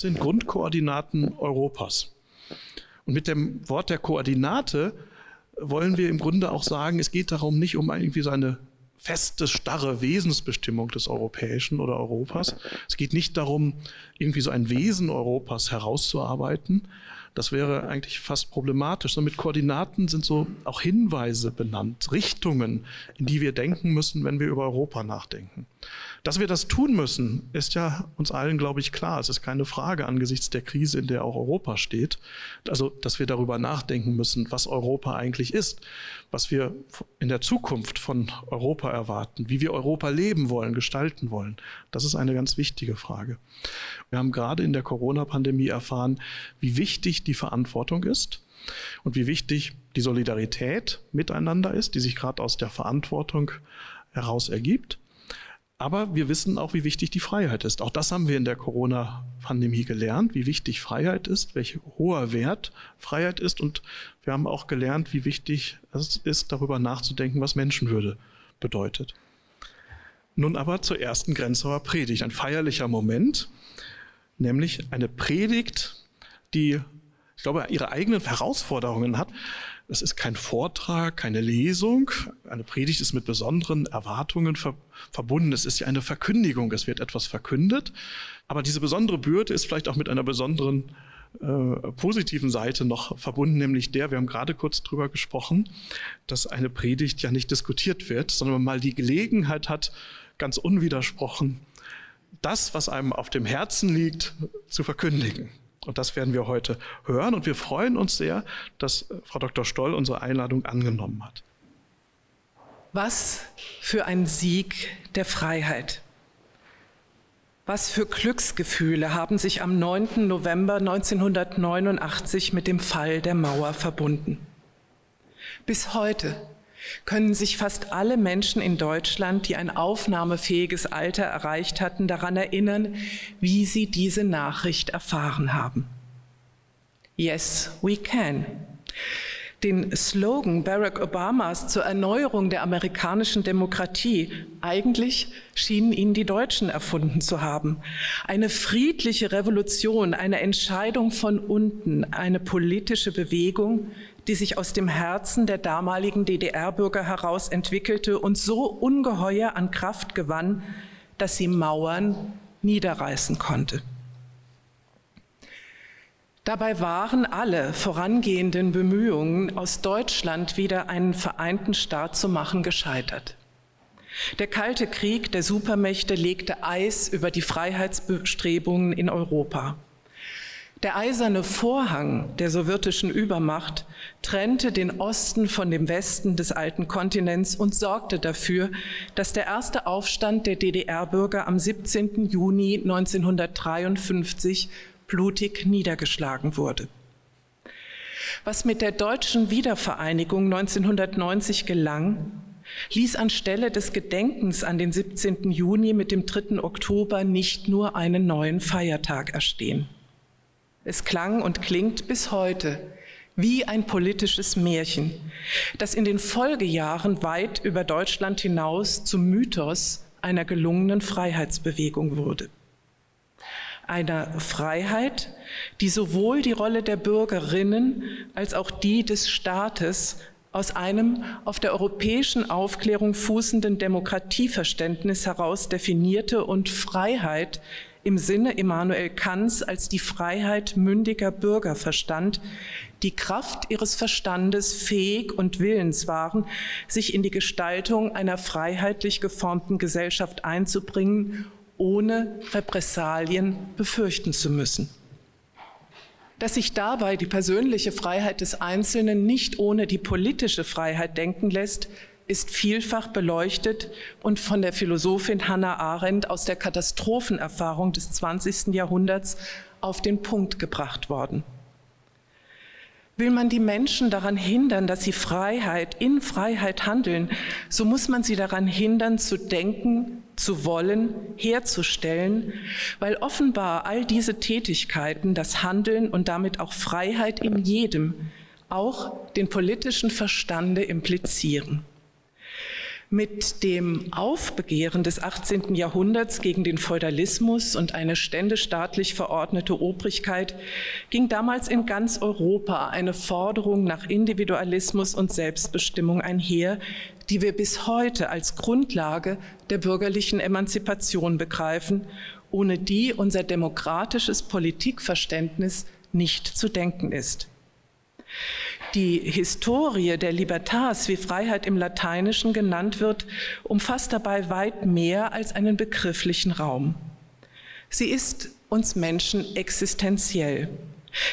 Sind Grundkoordinaten Europas. Und mit dem Wort der Koordinate wollen wir im Grunde auch sagen, es geht darum nicht um irgendwie so eine feste, starre Wesensbestimmung des Europäischen oder Europas. Es geht nicht darum, irgendwie so ein Wesen Europas herauszuarbeiten, das wäre eigentlich fast problematisch. So mit Koordinaten sind so auch Hinweise benannt, Richtungen, in die wir denken müssen, wenn wir über Europa nachdenken. Dass wir das tun müssen, ist ja uns allen, glaube ich, klar. Es ist keine Frage angesichts der Krise, in der auch Europa steht. Also, dass wir darüber nachdenken müssen, was Europa eigentlich ist, was wir in der Zukunft von Europa erwarten, wie wir Europa leben wollen, gestalten wollen. Das ist eine ganz wichtige Frage. Wir haben gerade in der Corona-Pandemie erfahren, wie wichtig die Verantwortung ist und wie wichtig die Solidarität miteinander ist, die sich gerade aus der Verantwortung heraus ergibt. Aber wir wissen auch, wie wichtig die Freiheit ist. Auch das haben wir in der Corona-Pandemie gelernt, wie wichtig Freiheit ist, welch hoher Wert Freiheit ist. Und wir haben auch gelernt, wie wichtig es ist, darüber nachzudenken, was Menschenwürde bedeutet. Nun aber zur ersten Grenzauer Predigt, ein feierlicher Moment, nämlich eine Predigt, die, ich glaube, ihre eigenen Herausforderungen hat. Das ist kein Vortrag, keine Lesung. Eine Predigt ist mit besonderen Erwartungen ver verbunden. Es ist ja eine Verkündigung. Es wird etwas verkündet. Aber diese besondere Bürde ist vielleicht auch mit einer besonderen äh, positiven Seite noch verbunden, nämlich der, wir haben gerade kurz drüber gesprochen, dass eine Predigt ja nicht diskutiert wird, sondern mal die Gelegenheit hat, ganz unwidersprochen, das, was einem auf dem Herzen liegt, zu verkündigen. Und das werden wir heute hören. Und wir freuen uns sehr, dass äh, Frau Dr. Stoll unsere Einladung angenommen hat. Was für ein Sieg der Freiheit. Was für Glücksgefühle haben sich am 9. November 1989 mit dem Fall der Mauer verbunden. Bis heute können sich fast alle Menschen in Deutschland, die ein aufnahmefähiges Alter erreicht hatten, daran erinnern, wie sie diese Nachricht erfahren haben. Yes, we can. Den Slogan Barack Obamas zur Erneuerung der amerikanischen Demokratie, eigentlich schienen ihn die Deutschen erfunden zu haben. Eine friedliche Revolution, eine Entscheidung von unten, eine politische Bewegung, die sich aus dem Herzen der damaligen DDR-Bürger heraus entwickelte und so ungeheuer an Kraft gewann, dass sie Mauern niederreißen konnte. Dabei waren alle vorangehenden Bemühungen, aus Deutschland wieder einen vereinten Staat zu machen, gescheitert. Der Kalte Krieg der Supermächte legte Eis über die Freiheitsbestrebungen in Europa. Der eiserne Vorhang der sowjetischen Übermacht trennte den Osten von dem Westen des alten Kontinents und sorgte dafür, dass der erste Aufstand der DDR-Bürger am 17. Juni 1953 blutig niedergeschlagen wurde. Was mit der deutschen Wiedervereinigung 1990 gelang, ließ anstelle des Gedenkens an den 17. Juni mit dem 3. Oktober nicht nur einen neuen Feiertag erstehen. Es klang und klingt bis heute wie ein politisches Märchen, das in den Folgejahren weit über Deutschland hinaus zum Mythos einer gelungenen Freiheitsbewegung wurde. Einer Freiheit, die sowohl die Rolle der Bürgerinnen als auch die des Staates aus einem auf der europäischen Aufklärung fußenden Demokratieverständnis heraus definierte und Freiheit im Sinne Immanuel Kants als die Freiheit mündiger Bürger verstand, die Kraft ihres Verstandes fähig und willens waren, sich in die Gestaltung einer freiheitlich geformten Gesellschaft einzubringen, ohne Repressalien befürchten zu müssen. Dass sich dabei die persönliche Freiheit des Einzelnen nicht ohne die politische Freiheit denken lässt, ist vielfach beleuchtet und von der Philosophin Hannah Arendt aus der Katastrophenerfahrung des 20. Jahrhunderts auf den Punkt gebracht worden. Will man die Menschen daran hindern, dass sie Freiheit in Freiheit handeln, so muss man sie daran hindern, zu denken, zu wollen, herzustellen, weil offenbar all diese Tätigkeiten, das Handeln und damit auch Freiheit in jedem, auch den politischen Verstande implizieren. Mit dem Aufbegehren des 18. Jahrhunderts gegen den Feudalismus und eine ständestaatlich verordnete Obrigkeit ging damals in ganz Europa eine Forderung nach Individualismus und Selbstbestimmung einher, die wir bis heute als Grundlage der bürgerlichen Emanzipation begreifen, ohne die unser demokratisches Politikverständnis nicht zu denken ist. Die Historie der Libertas, wie Freiheit im Lateinischen genannt wird, umfasst dabei weit mehr als einen begrifflichen Raum. Sie ist uns Menschen existenziell.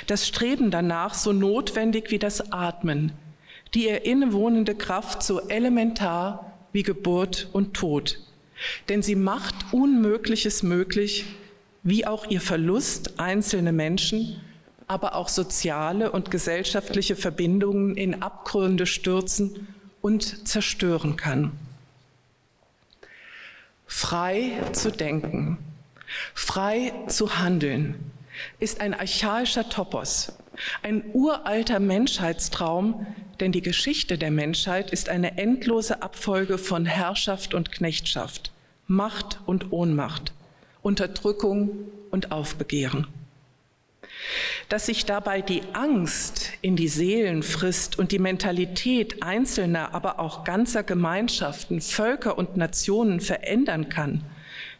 Das Streben danach so notwendig wie das Atmen, die ihr innewohnende Kraft so elementar wie Geburt und Tod. Denn sie macht Unmögliches möglich, wie auch ihr Verlust einzelne Menschen aber auch soziale und gesellschaftliche Verbindungen in Abgründe stürzen und zerstören kann. Frei zu denken, frei zu handeln, ist ein archaischer Topos, ein uralter Menschheitstraum, denn die Geschichte der Menschheit ist eine endlose Abfolge von Herrschaft und Knechtschaft, Macht und Ohnmacht, Unterdrückung und Aufbegehren dass sich dabei die Angst in die Seelen frisst und die Mentalität einzelner, aber auch ganzer Gemeinschaften, Völker und Nationen verändern kann,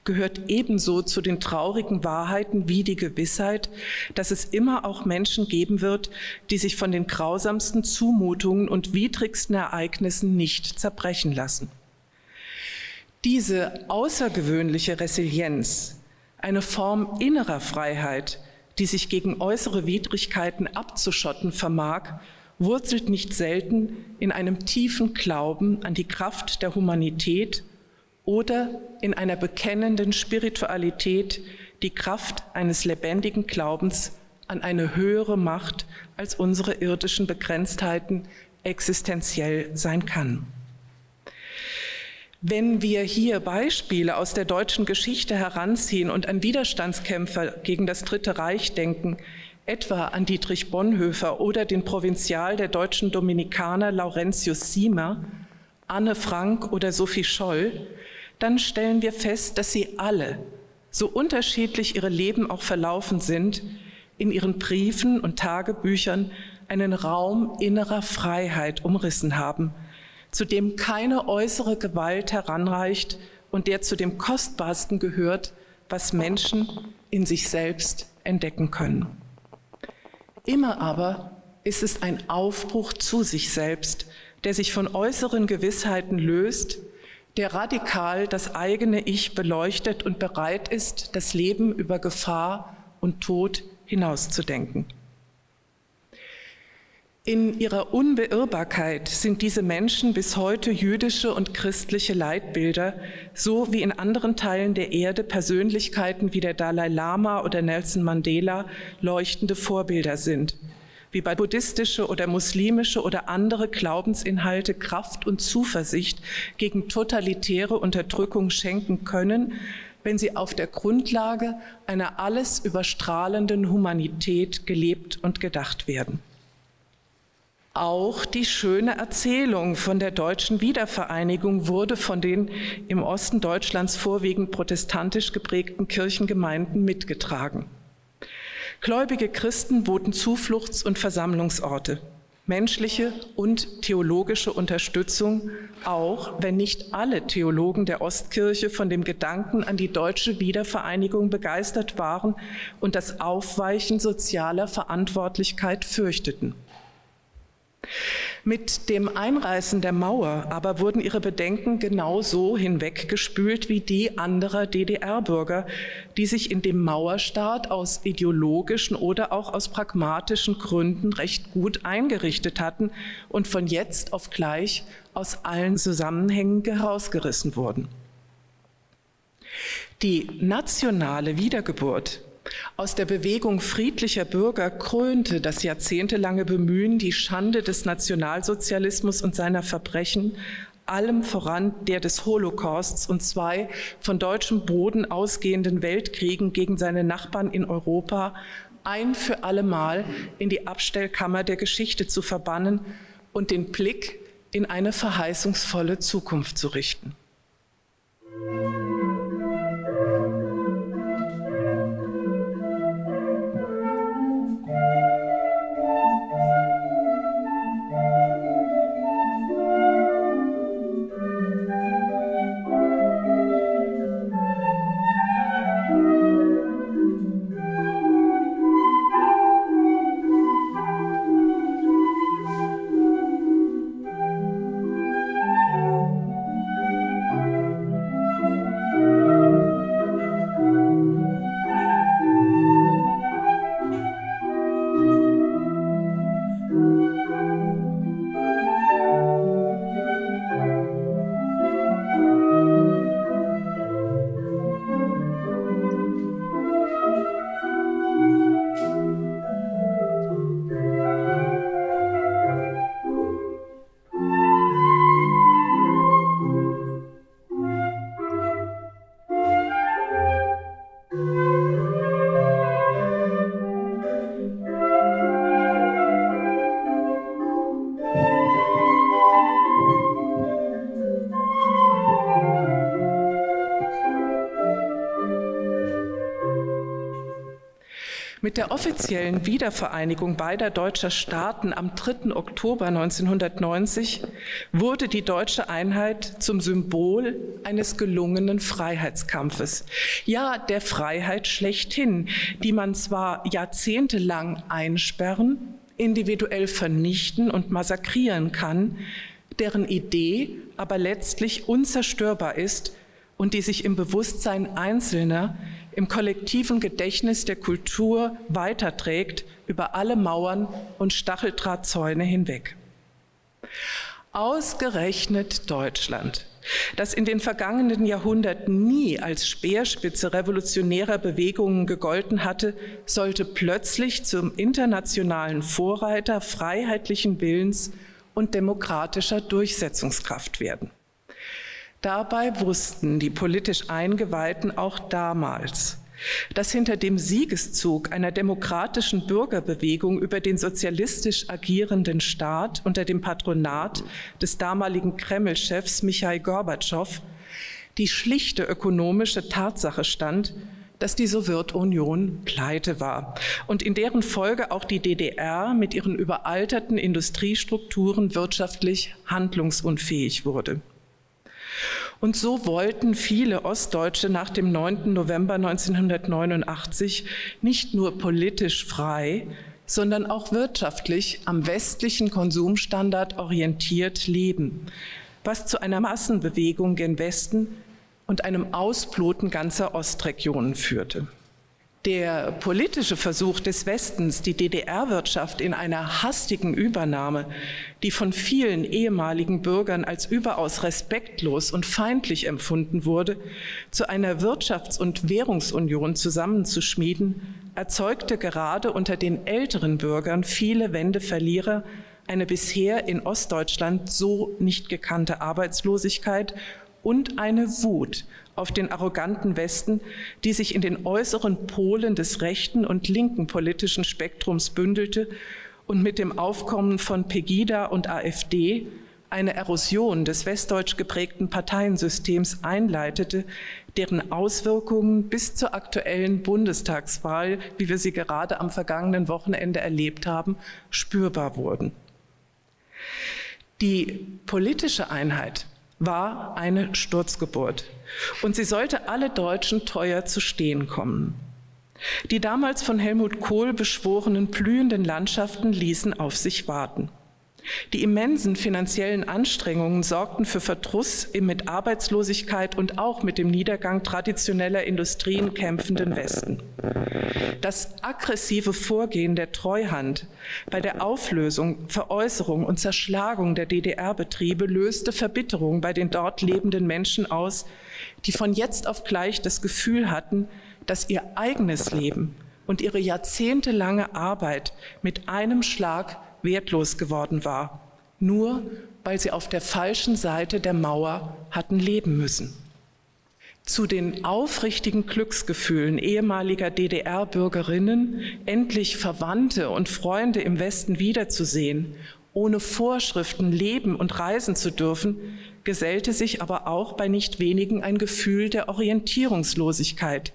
gehört ebenso zu den traurigen Wahrheiten wie die Gewissheit, dass es immer auch Menschen geben wird, die sich von den grausamsten Zumutungen und widrigsten Ereignissen nicht zerbrechen lassen. Diese außergewöhnliche Resilienz, eine Form innerer Freiheit, die sich gegen äußere Widrigkeiten abzuschotten vermag, wurzelt nicht selten in einem tiefen Glauben an die Kraft der Humanität oder in einer bekennenden Spiritualität, die Kraft eines lebendigen Glaubens an eine höhere Macht als unsere irdischen Begrenztheiten existenziell sein kann. Wenn wir hier Beispiele aus der deutschen Geschichte heranziehen und an Widerstandskämpfer gegen das Dritte Reich denken, etwa an Dietrich Bonhoeffer oder den Provinzial der deutschen Dominikaner Laurentius Siemer, Anne Frank oder Sophie Scholl, dann stellen wir fest, dass sie alle, so unterschiedlich ihre Leben auch verlaufen sind, in ihren Briefen und Tagebüchern einen Raum innerer Freiheit umrissen haben – zu dem keine äußere Gewalt heranreicht und der zu dem Kostbarsten gehört, was Menschen in sich selbst entdecken können. Immer aber ist es ein Aufbruch zu sich selbst, der sich von äußeren Gewissheiten löst, der radikal das eigene Ich beleuchtet und bereit ist, das Leben über Gefahr und Tod hinauszudenken. In ihrer Unbeirrbarkeit sind diese Menschen bis heute jüdische und christliche Leitbilder, so wie in anderen Teilen der Erde Persönlichkeiten wie der Dalai Lama oder Nelson Mandela leuchtende Vorbilder sind, wie bei buddhistische oder muslimische oder andere Glaubensinhalte Kraft und Zuversicht gegen totalitäre Unterdrückung schenken können, wenn sie auf der Grundlage einer alles überstrahlenden Humanität gelebt und gedacht werden. Auch die schöne Erzählung von der deutschen Wiedervereinigung wurde von den im Osten Deutschlands vorwiegend protestantisch geprägten Kirchengemeinden mitgetragen. Gläubige Christen boten Zufluchts- und Versammlungsorte, menschliche und theologische Unterstützung, auch wenn nicht alle Theologen der Ostkirche von dem Gedanken an die deutsche Wiedervereinigung begeistert waren und das Aufweichen sozialer Verantwortlichkeit fürchteten. Mit dem Einreißen der Mauer aber wurden ihre Bedenken genauso hinweggespült wie die anderer DDR-Bürger, die sich in dem Mauerstaat aus ideologischen oder auch aus pragmatischen Gründen recht gut eingerichtet hatten und von jetzt auf gleich aus allen Zusammenhängen herausgerissen wurden. Die nationale Wiedergeburt aus der Bewegung friedlicher Bürger krönte das jahrzehntelange Bemühen, die Schande des Nationalsozialismus und seiner Verbrechen, allem voran der des Holocausts und zwei von deutschem Boden ausgehenden Weltkriegen gegen seine Nachbarn in Europa, ein für allemal in die Abstellkammer der Geschichte zu verbannen und den Blick in eine verheißungsvolle Zukunft zu richten. Mit der offiziellen Wiedervereinigung beider deutscher Staaten am 3. Oktober 1990 wurde die deutsche Einheit zum Symbol eines gelungenen Freiheitskampfes. Ja, der Freiheit schlechthin, die man zwar jahrzehntelang einsperren, individuell vernichten und massakrieren kann, deren Idee aber letztlich unzerstörbar ist und die sich im Bewusstsein Einzelner im kollektiven Gedächtnis der Kultur weiterträgt über alle Mauern und Stacheldrahtzäune hinweg. Ausgerechnet Deutschland, das in den vergangenen Jahrhunderten nie als Speerspitze revolutionärer Bewegungen gegolten hatte, sollte plötzlich zum internationalen Vorreiter freiheitlichen Willens und demokratischer Durchsetzungskraft werden. Dabei wussten die politisch Eingeweihten auch damals, dass hinter dem Siegeszug einer demokratischen Bürgerbewegung über den sozialistisch agierenden Staat unter dem Patronat des damaligen Kreml-Chefs Michail Gorbatschow die schlichte ökonomische Tatsache stand, dass die Sowjetunion pleite war und in deren Folge auch die DDR mit ihren überalterten Industriestrukturen wirtschaftlich handlungsunfähig wurde. Und so wollten viele Ostdeutsche nach dem 9. November 1989 nicht nur politisch frei, sondern auch wirtschaftlich am westlichen Konsumstandard orientiert leben, was zu einer Massenbewegung gen Westen und einem Ausbluten ganzer Ostregionen führte. Der politische Versuch des Westens, die DDR-Wirtschaft in einer hastigen Übernahme, die von vielen ehemaligen Bürgern als überaus respektlos und feindlich empfunden wurde, zu einer Wirtschafts- und Währungsunion zusammenzuschmieden, erzeugte gerade unter den älteren Bürgern viele Wendeverlierer eine bisher in Ostdeutschland so nicht gekannte Arbeitslosigkeit und eine Wut auf den arroganten Westen, die sich in den äußeren Polen des rechten und linken politischen Spektrums bündelte und mit dem Aufkommen von Pegida und AfD eine Erosion des westdeutsch geprägten Parteiensystems einleitete, deren Auswirkungen bis zur aktuellen Bundestagswahl, wie wir sie gerade am vergangenen Wochenende erlebt haben, spürbar wurden. Die politische Einheit war eine Sturzgeburt und sie sollte alle Deutschen teuer zu stehen kommen. Die damals von Helmut Kohl beschworenen blühenden Landschaften ließen auf sich warten. Die immensen finanziellen Anstrengungen sorgten für Verdruss im mit Arbeitslosigkeit und auch mit dem Niedergang traditioneller Industrien kämpfenden Westen. Das aggressive Vorgehen der Treuhand bei der Auflösung, Veräußerung und Zerschlagung der DDR-Betriebe löste Verbitterung bei den dort lebenden Menschen aus, die von jetzt auf gleich das Gefühl hatten, dass ihr eigenes Leben und ihre jahrzehntelange Arbeit mit einem Schlag wertlos geworden war, nur weil sie auf der falschen Seite der Mauer hatten leben müssen. Zu den aufrichtigen Glücksgefühlen ehemaliger DDR-Bürgerinnen, endlich Verwandte und Freunde im Westen wiederzusehen ohne Vorschriften leben und reisen zu dürfen, gesellte sich aber auch bei nicht wenigen ein Gefühl der Orientierungslosigkeit,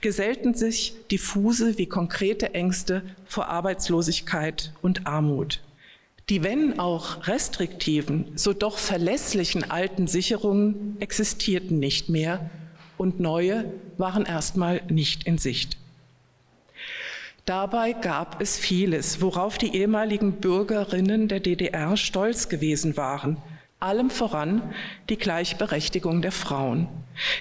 gesellten sich diffuse wie konkrete Ängste vor Arbeitslosigkeit und Armut. Die, wenn auch restriktiven, so doch verlässlichen alten Sicherungen existierten nicht mehr und neue waren erstmal nicht in Sicht. Dabei gab es vieles, worauf die ehemaligen Bürgerinnen der DDR stolz gewesen waren. Allem voran die Gleichberechtigung der Frauen,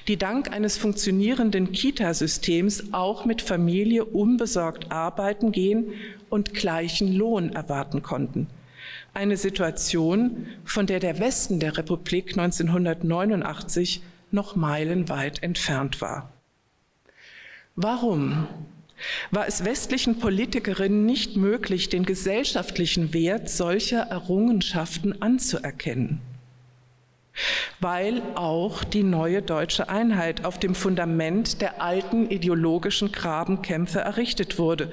die dank eines funktionierenden Kitasystems auch mit Familie unbesorgt arbeiten gehen und gleichen Lohn erwarten konnten. Eine Situation, von der der Westen der Republik 1989 noch meilenweit entfernt war. Warum war es westlichen Politikerinnen nicht möglich, den gesellschaftlichen Wert solcher Errungenschaften anzuerkennen. Weil auch die neue deutsche Einheit auf dem Fundament der alten ideologischen Grabenkämpfe errichtet wurde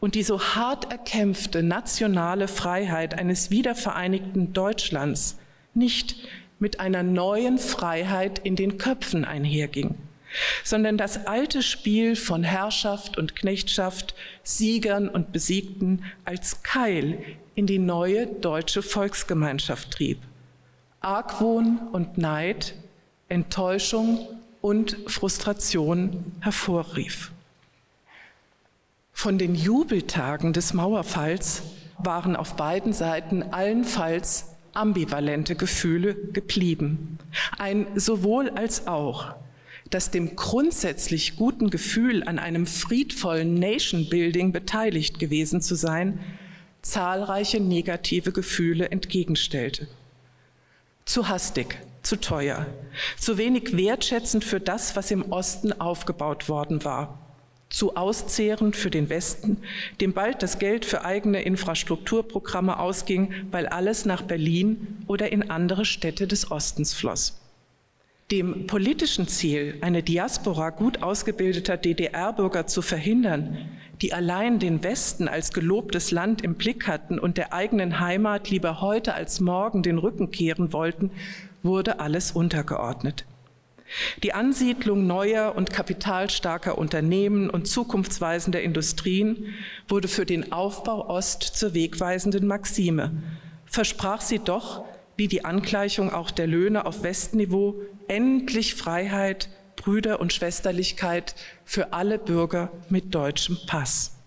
und die so hart erkämpfte nationale Freiheit eines wiedervereinigten Deutschlands nicht mit einer neuen Freiheit in den Köpfen einherging sondern das alte Spiel von Herrschaft und Knechtschaft, Siegern und Besiegten als Keil in die neue deutsche Volksgemeinschaft trieb. Argwohn und Neid, Enttäuschung und Frustration hervorrief. Von den Jubeltagen des Mauerfalls waren auf beiden Seiten allenfalls ambivalente Gefühle geblieben. Ein sowohl als auch dass dem grundsätzlich guten Gefühl an einem friedvollen Nation Building beteiligt gewesen zu sein, zahlreiche negative Gefühle entgegenstellte. Zu hastig, zu teuer, zu wenig wertschätzend für das, was im Osten aufgebaut worden war, zu auszehrend für den Westen, dem bald das Geld für eigene Infrastrukturprogramme ausging, weil alles nach Berlin oder in andere Städte des Ostens floss. Dem politischen Ziel, eine Diaspora gut ausgebildeter DDR-Bürger zu verhindern, die allein den Westen als gelobtes Land im Blick hatten und der eigenen Heimat lieber heute als morgen den Rücken kehren wollten, wurde alles untergeordnet. Die Ansiedlung neuer und kapitalstarker Unternehmen und zukunftsweisender Industrien wurde für den Aufbau Ost zur wegweisenden Maxime, versprach sie doch wie die Angleichung auch der Löhne auf Westniveau, endlich Freiheit, Brüder und Schwesterlichkeit für alle Bürger mit deutschem Pass.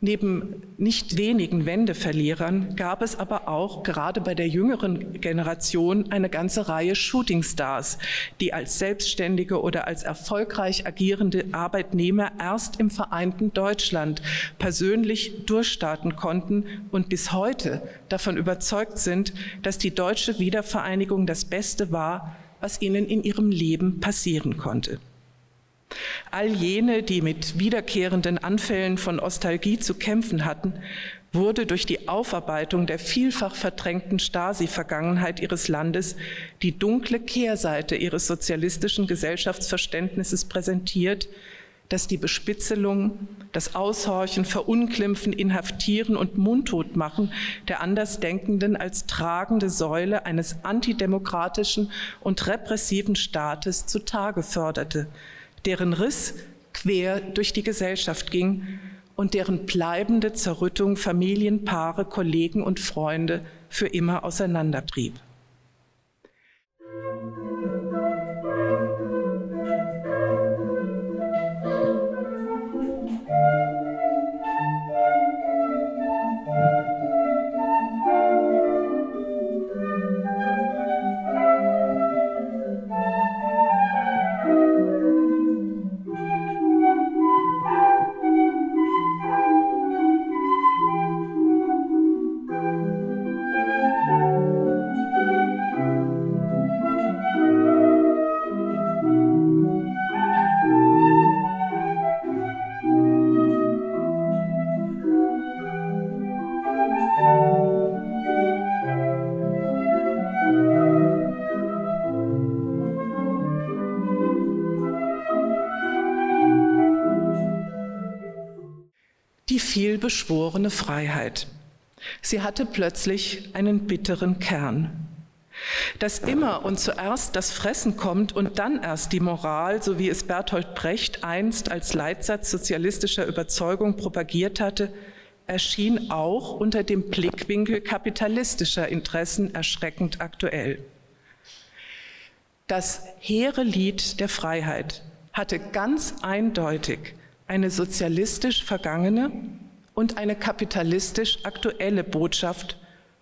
Neben nicht wenigen Wendeverlierern gab es aber auch gerade bei der jüngeren Generation eine ganze Reihe Shootingstars, die als selbstständige oder als erfolgreich agierende Arbeitnehmer erst im vereinten Deutschland persönlich durchstarten konnten und bis heute davon überzeugt sind, dass die deutsche Wiedervereinigung das Beste war, was ihnen in ihrem Leben passieren konnte. All jene, die mit wiederkehrenden Anfällen von Ostalgie zu kämpfen hatten, wurde durch die Aufarbeitung der vielfach verdrängten Stasi-Vergangenheit ihres Landes die dunkle Kehrseite ihres sozialistischen Gesellschaftsverständnisses präsentiert, das die Bespitzelung, das Aushorchen, Verunglimpfen, Inhaftieren und Mundtotmachen der Andersdenkenden als tragende Säule eines antidemokratischen und repressiven Staates zutage förderte, deren Riss quer durch die Gesellschaft ging und deren bleibende Zerrüttung Familien, Paare, Kollegen und Freunde für immer auseinandertrieb. Vielbeschworene Freiheit. Sie hatte plötzlich einen bitteren Kern. Dass immer und zuerst das Fressen kommt und dann erst die Moral, so wie es Bertolt Brecht einst als Leitsatz sozialistischer Überzeugung propagiert hatte, erschien auch unter dem Blickwinkel kapitalistischer Interessen erschreckend aktuell. Das hehre Lied der Freiheit hatte ganz eindeutig eine sozialistisch vergangene und eine kapitalistisch aktuelle Botschaft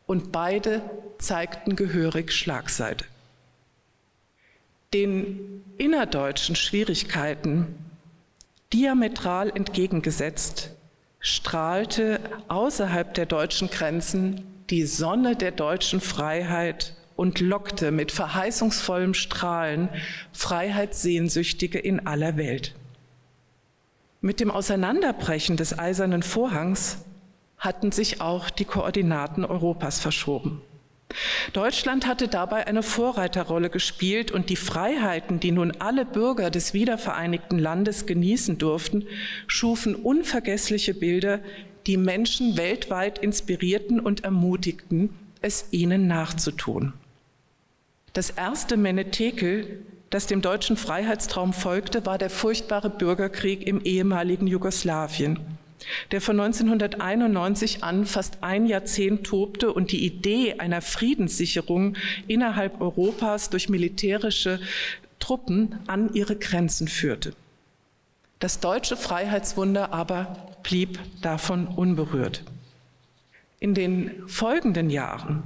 und beide zeigten gehörig Schlagseite. Den innerdeutschen Schwierigkeiten diametral entgegengesetzt strahlte außerhalb der deutschen Grenzen die Sonne der deutschen Freiheit und lockte mit verheißungsvollem Strahlen Freiheitssehnsüchtige in aller Welt. Mit dem Auseinanderbrechen des eisernen Vorhangs hatten sich auch die Koordinaten Europas verschoben. Deutschland hatte dabei eine Vorreiterrolle gespielt und die Freiheiten, die nun alle Bürger des wiedervereinigten Landes genießen durften, schufen unvergessliche Bilder, die Menschen weltweit inspirierten und ermutigten, es ihnen nachzutun. Das erste Menetekel, das dem deutschen Freiheitstraum folgte, war der furchtbare Bürgerkrieg im ehemaligen Jugoslawien der von 1991 an fast ein Jahrzehnt tobte und die Idee einer Friedenssicherung innerhalb Europas durch militärische Truppen an ihre Grenzen führte. Das deutsche Freiheitswunder aber blieb davon unberührt. In den folgenden Jahren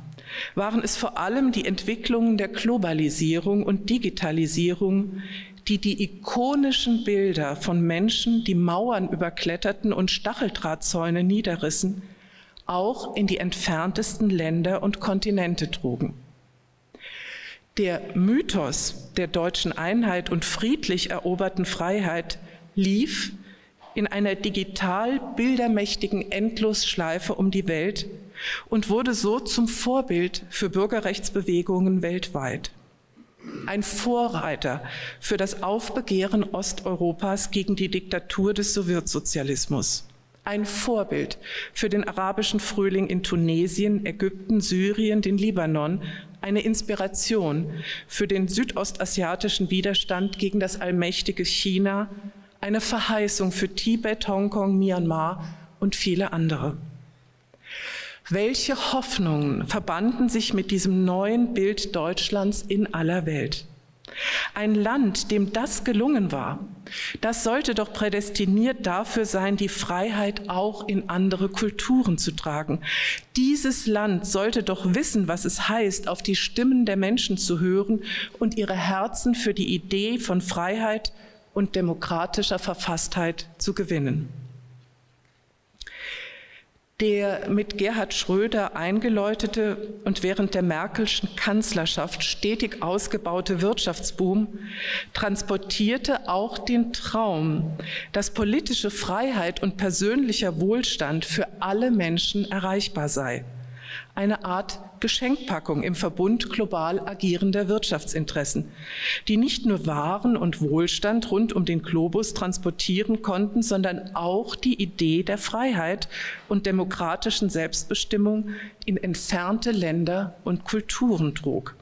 waren es vor allem die Entwicklungen der Globalisierung und Digitalisierung, die die ikonischen Bilder von Menschen, die Mauern überkletterten und Stacheldrahtzäune niederrissen, auch in die entferntesten Länder und Kontinente trugen. Der Mythos der deutschen Einheit und friedlich eroberten Freiheit lief in einer digital bildermächtigen Endlosschleife um die Welt und wurde so zum Vorbild für Bürgerrechtsbewegungen weltweit. Ein Vorreiter für das Aufbegehren Osteuropas gegen die Diktatur des Sowjetsozialismus, ein Vorbild für den arabischen Frühling in Tunesien, Ägypten, Syrien, den Libanon, eine Inspiration für den südostasiatischen Widerstand gegen das allmächtige China, eine Verheißung für Tibet, Hongkong, Myanmar und viele andere. Welche Hoffnungen verbanden sich mit diesem neuen Bild Deutschlands in aller Welt? Ein Land, dem das gelungen war, das sollte doch prädestiniert dafür sein, die Freiheit auch in andere Kulturen zu tragen. Dieses Land sollte doch wissen, was es heißt, auf die Stimmen der Menschen zu hören und ihre Herzen für die Idee von Freiheit und demokratischer Verfasstheit zu gewinnen. Der mit Gerhard Schröder eingeläutete und während der Merkelschen Kanzlerschaft stetig ausgebaute Wirtschaftsboom transportierte auch den Traum, dass politische Freiheit und persönlicher Wohlstand für alle Menschen erreichbar sei eine Art Geschenkpackung im Verbund global agierender Wirtschaftsinteressen, die nicht nur Waren und Wohlstand rund um den Globus transportieren konnten, sondern auch die Idee der Freiheit und demokratischen Selbstbestimmung in entfernte Länder und Kulturen trug.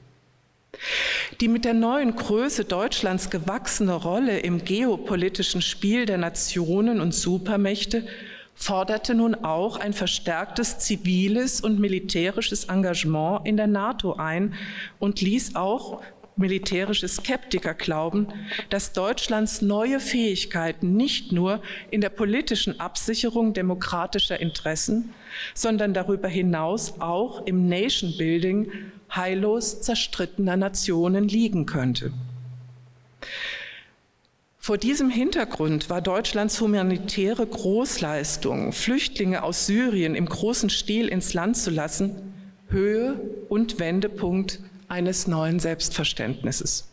Die mit der neuen Größe Deutschlands gewachsene Rolle im geopolitischen Spiel der Nationen und Supermächte forderte nun auch ein verstärktes ziviles und militärisches Engagement in der NATO ein und ließ auch militärische Skeptiker glauben, dass Deutschlands neue Fähigkeiten nicht nur in der politischen Absicherung demokratischer Interessen, sondern darüber hinaus auch im Nation Building heillos zerstrittener Nationen liegen könnte. Vor diesem Hintergrund war Deutschlands humanitäre Großleistung, Flüchtlinge aus Syrien im großen Stil ins Land zu lassen, Höhe und Wendepunkt eines neuen Selbstverständnisses.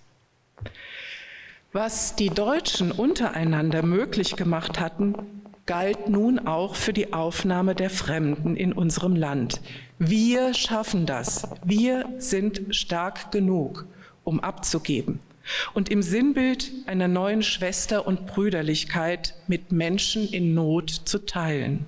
Was die Deutschen untereinander möglich gemacht hatten, galt nun auch für die Aufnahme der Fremden in unserem Land. Wir schaffen das. Wir sind stark genug, um abzugeben und im Sinnbild einer neuen Schwester und Brüderlichkeit mit Menschen in Not zu teilen.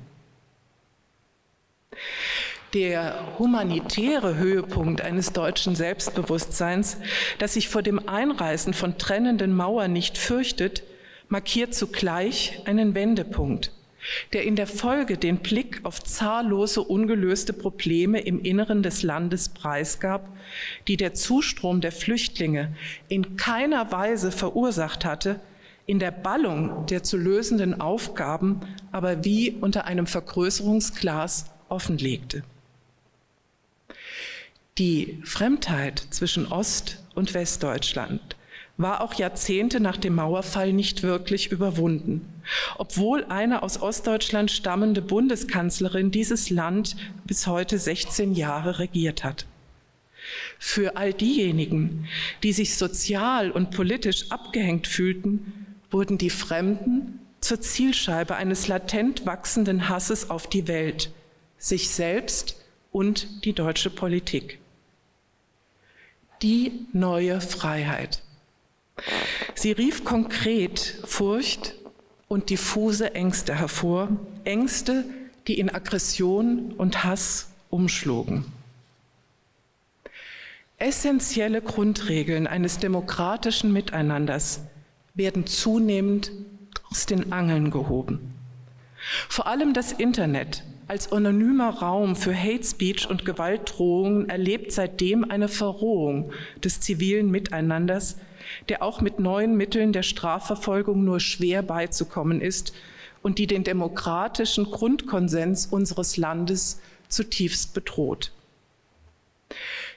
der humanitäre Höhepunkt eines deutschen Selbstbewusstseins, das sich vor dem Einreißen von trennenden Mauern nicht fürchtet, markiert zugleich einen Wendepunkt, der in der Folge den Blick auf zahllose ungelöste Probleme im Inneren des Landes preisgab, die der Zustrom der Flüchtlinge in keiner Weise verursacht hatte, in der Ballung der zu lösenden Aufgaben aber wie unter einem Vergrößerungsglas offenlegte. Die Fremdheit zwischen Ost- und Westdeutschland war auch Jahrzehnte nach dem Mauerfall nicht wirklich überwunden, obwohl eine aus Ostdeutschland stammende Bundeskanzlerin dieses Land bis heute 16 Jahre regiert hat. Für all diejenigen, die sich sozial und politisch abgehängt fühlten, wurden die Fremden zur Zielscheibe eines latent wachsenden Hasses auf die Welt, sich selbst und die deutsche Politik. Die neue Freiheit. Sie rief konkret Furcht und diffuse Ängste hervor, Ängste, die in Aggression und Hass umschlugen. Essentielle Grundregeln eines demokratischen Miteinanders werden zunehmend aus den Angeln gehoben. Vor allem das Internet als anonymer Raum für Hate Speech und Gewaltdrohungen erlebt seitdem eine Verrohung des zivilen Miteinanders, der auch mit neuen Mitteln der Strafverfolgung nur schwer beizukommen ist und die den demokratischen Grundkonsens unseres Landes zutiefst bedroht.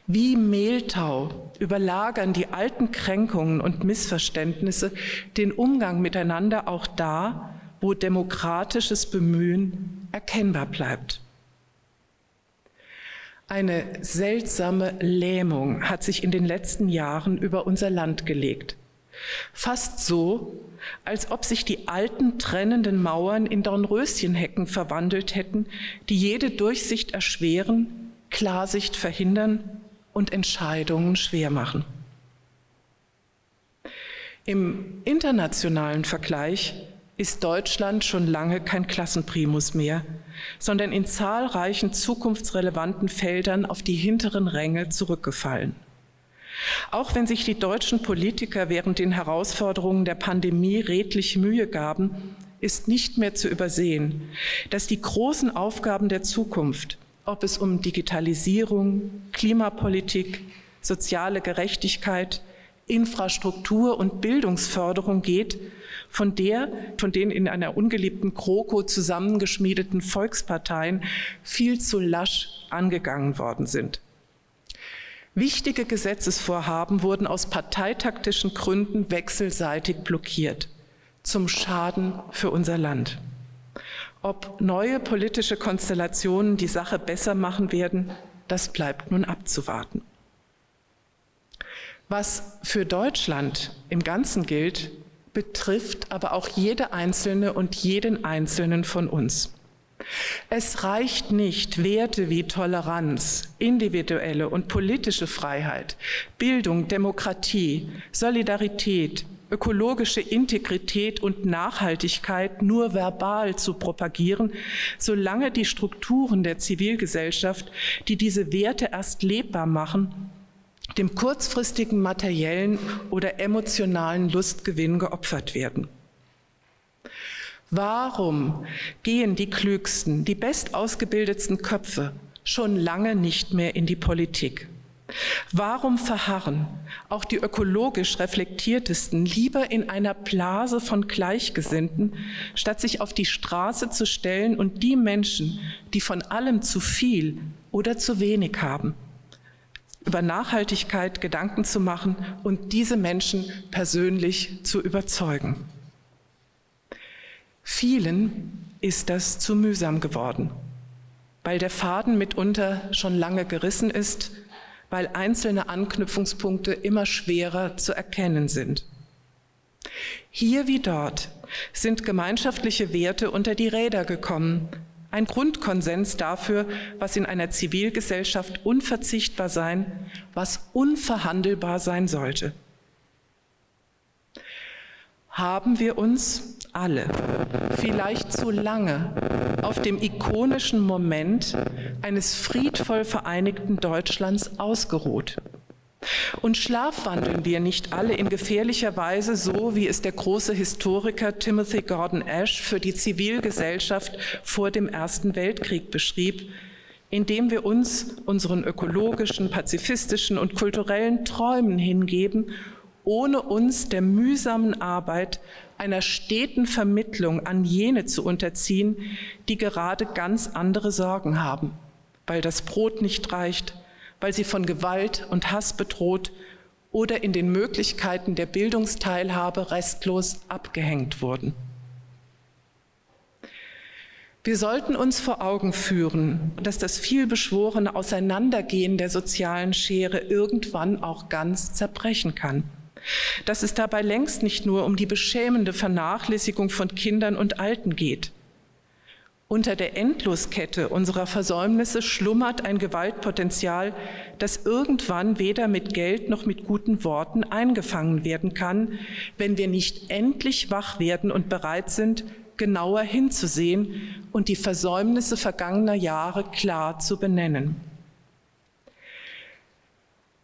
Wie Mehltau überlagern die alten Kränkungen und Missverständnisse den Umgang miteinander auch da, wo demokratisches Bemühen erkennbar bleibt. Eine seltsame Lähmung hat sich in den letzten Jahren über unser Land gelegt. Fast so, als ob sich die alten trennenden Mauern in Dornröschenhecken verwandelt hätten, die jede Durchsicht erschweren, Klarsicht verhindern und Entscheidungen schwer machen. Im internationalen Vergleich ist Deutschland schon lange kein Klassenprimus mehr, sondern in zahlreichen zukunftsrelevanten Feldern auf die hinteren Ränge zurückgefallen. Auch wenn sich die deutschen Politiker während den Herausforderungen der Pandemie redlich Mühe gaben, ist nicht mehr zu übersehen, dass die großen Aufgaben der Zukunft ob es um Digitalisierung, Klimapolitik, soziale Gerechtigkeit, Infrastruktur und Bildungsförderung geht, von der, von den in einer ungeliebten GroKo zusammengeschmiedeten Volksparteien viel zu lasch angegangen worden sind. Wichtige Gesetzesvorhaben wurden aus parteitaktischen Gründen wechselseitig blockiert, zum Schaden für unser Land. Ob neue politische Konstellationen die Sache besser machen werden, das bleibt nun abzuwarten. Was für Deutschland im Ganzen gilt, betrifft aber auch jede Einzelne und jeden Einzelnen von uns. Es reicht nicht, Werte wie Toleranz, individuelle und politische Freiheit, Bildung, Demokratie, Solidarität, ökologische Integrität und Nachhaltigkeit nur verbal zu propagieren, solange die Strukturen der Zivilgesellschaft, die diese Werte erst lebbar machen, dem kurzfristigen materiellen oder emotionalen Lustgewinn geopfert werden. Warum gehen die klügsten, die bestausgebildetsten Köpfe schon lange nicht mehr in die Politik? Warum verharren auch die ökologisch reflektiertesten lieber in einer Blase von Gleichgesinnten, statt sich auf die Straße zu stellen und die Menschen, die von allem zu viel oder zu wenig haben, über Nachhaltigkeit Gedanken zu machen und diese Menschen persönlich zu überzeugen? Vielen ist das zu mühsam geworden, weil der Faden mitunter schon lange gerissen ist weil einzelne Anknüpfungspunkte immer schwerer zu erkennen sind. Hier wie dort sind gemeinschaftliche Werte unter die Räder gekommen, ein Grundkonsens dafür, was in einer Zivilgesellschaft unverzichtbar sein, was unverhandelbar sein sollte. Haben wir uns alle, vielleicht zu lange auf dem ikonischen Moment eines friedvoll vereinigten Deutschlands ausgeruht. Und schlafwandeln wir nicht alle in gefährlicher Weise, so wie es der große Historiker Timothy Gordon Ash für die Zivilgesellschaft vor dem Ersten Weltkrieg beschrieb, indem wir uns unseren ökologischen, pazifistischen und kulturellen Träumen hingeben, ohne uns der mühsamen Arbeit einer steten Vermittlung an jene zu unterziehen, die gerade ganz andere Sorgen haben, weil das Brot nicht reicht, weil sie von Gewalt und Hass bedroht oder in den Möglichkeiten der Bildungsteilhabe restlos abgehängt wurden. Wir sollten uns vor Augen führen, dass das vielbeschworene Auseinandergehen der sozialen Schere irgendwann auch ganz zerbrechen kann. Dass es dabei längst nicht nur um die beschämende Vernachlässigung von Kindern und Alten geht. Unter der Endloskette unserer Versäumnisse schlummert ein Gewaltpotenzial, das irgendwann weder mit Geld noch mit guten Worten eingefangen werden kann, wenn wir nicht endlich wach werden und bereit sind, genauer hinzusehen und die Versäumnisse vergangener Jahre klar zu benennen.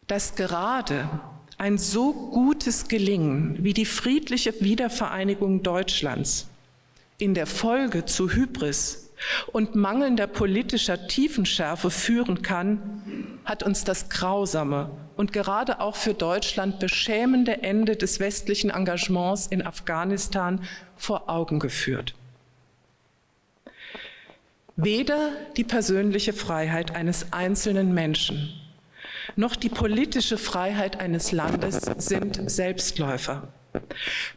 Dass gerade ein so gutes Gelingen wie die friedliche Wiedervereinigung Deutschlands in der Folge zu Hybris und mangelnder politischer Tiefenschärfe führen kann, hat uns das grausame und gerade auch für Deutschland beschämende Ende des westlichen Engagements in Afghanistan vor Augen geführt. Weder die persönliche Freiheit eines einzelnen Menschen noch die politische Freiheit eines Landes sind Selbstläufer.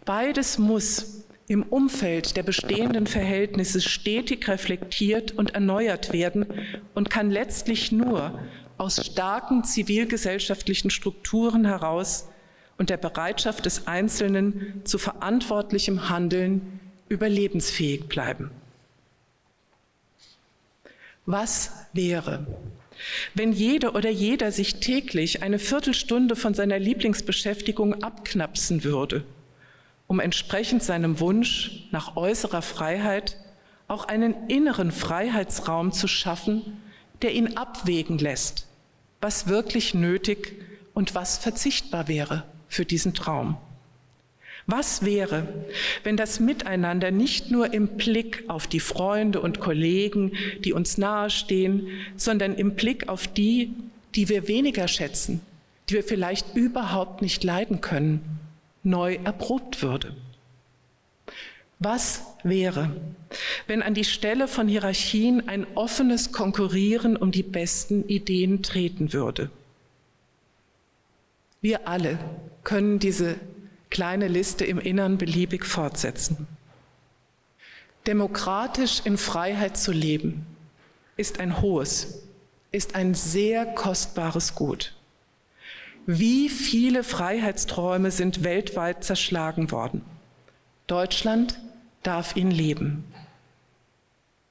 Beides muss im Umfeld der bestehenden Verhältnisse stetig reflektiert und erneuert werden und kann letztlich nur aus starken zivilgesellschaftlichen Strukturen heraus und der Bereitschaft des Einzelnen zu verantwortlichem Handeln überlebensfähig bleiben. Was wäre, wenn jede oder jeder sich täglich eine Viertelstunde von seiner Lieblingsbeschäftigung abknapsen würde um entsprechend seinem Wunsch nach äußerer Freiheit auch einen inneren Freiheitsraum zu schaffen, der ihn abwägen lässt, was wirklich nötig und was verzichtbar wäre für diesen Traum. Was wäre, wenn das Miteinander nicht nur im Blick auf die Freunde und Kollegen, die uns nahestehen, sondern im Blick auf die, die wir weniger schätzen, die wir vielleicht überhaupt nicht leiden können, neu erprobt würde. Was wäre, wenn an die Stelle von Hierarchien ein offenes Konkurrieren um die besten Ideen treten würde? Wir alle können diese kleine Liste im Innern beliebig fortsetzen. Demokratisch in Freiheit zu leben ist ein hohes, ist ein sehr kostbares Gut. Wie viele Freiheitsträume sind weltweit zerschlagen worden? Deutschland darf ihn leben.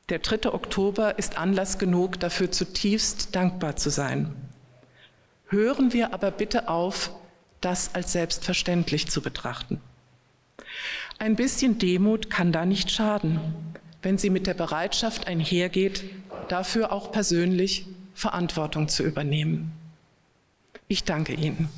Der 3. Oktober ist Anlass genug, dafür zutiefst dankbar zu sein. Hören wir aber bitte auf, das als selbstverständlich zu betrachten. Ein bisschen Demut kann da nicht schaden, wenn sie mit der Bereitschaft einhergeht, dafür auch persönlich Verantwortung zu übernehmen. Ich danke Ihnen.